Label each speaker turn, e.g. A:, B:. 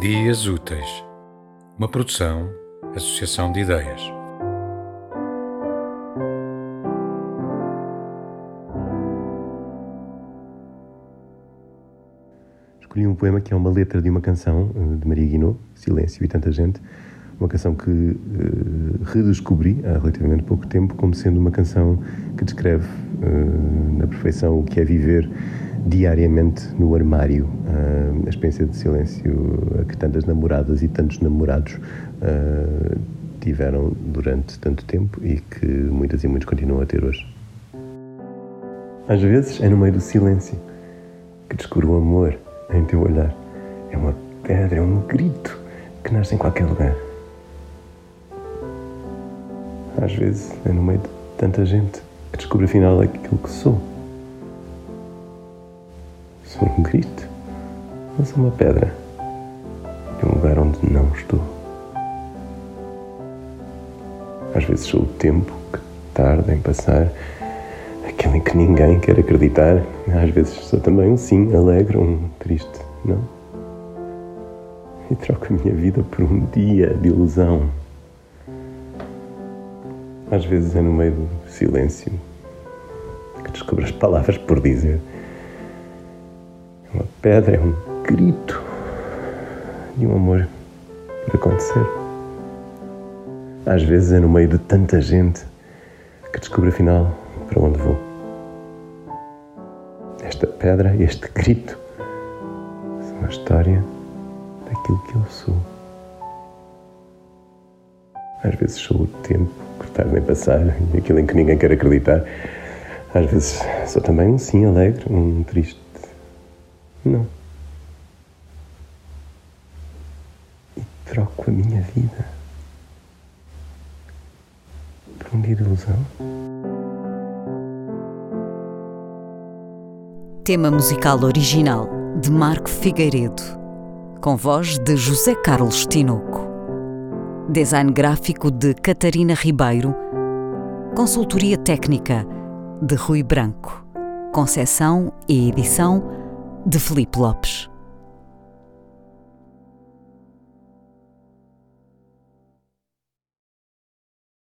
A: Dias Úteis, uma produção, associação de ideias.
B: Escolhi um poema que é uma letra de uma canção eh, de Maria Guinot, Silêncio e Tanta Gente, uma canção que uh, redescobri há relativamente pouco tempo como sendo uma canção que descreve uh, na perfeição o que é viver diariamente no armário, uh, a experiência de silêncio que tantas namoradas e tantos namorados uh, tiveram durante tanto tempo e que muitas e muitos continuam a ter hoje. Às vezes é no meio do silêncio que descubro o amor em teu olhar. É uma pedra, é um grito que nasce em qualquer lugar. Às vezes é no meio de tanta gente que descubro afinal aquilo que sou. Sou um grito, sou uma pedra de um lugar onde não estou. Às vezes sou o tempo que tarda em passar, aquele em que ninguém quer acreditar. Às vezes sou também um sim alegre, um triste não. E troco a minha vida por um dia de ilusão. Às vezes é no meio do silêncio que descubro as palavras por dizer. Pedra, é um grito de um amor por acontecer. Às vezes é no meio de tanta gente que descubro afinal para onde vou. Esta pedra, este grito, são a história daquilo que eu sou. Às vezes sou o tempo tarda em passar e aquilo em que ninguém quer acreditar. Às vezes sou também um sim alegre, um triste não. E troco a minha vida por um de ilusão.
C: Tema musical original de Marco Figueiredo, com voz de José Carlos Tinoco. Design gráfico de Catarina Ribeiro. Consultoria técnica de Rui Branco. Concessão e edição de Felipe Lopes.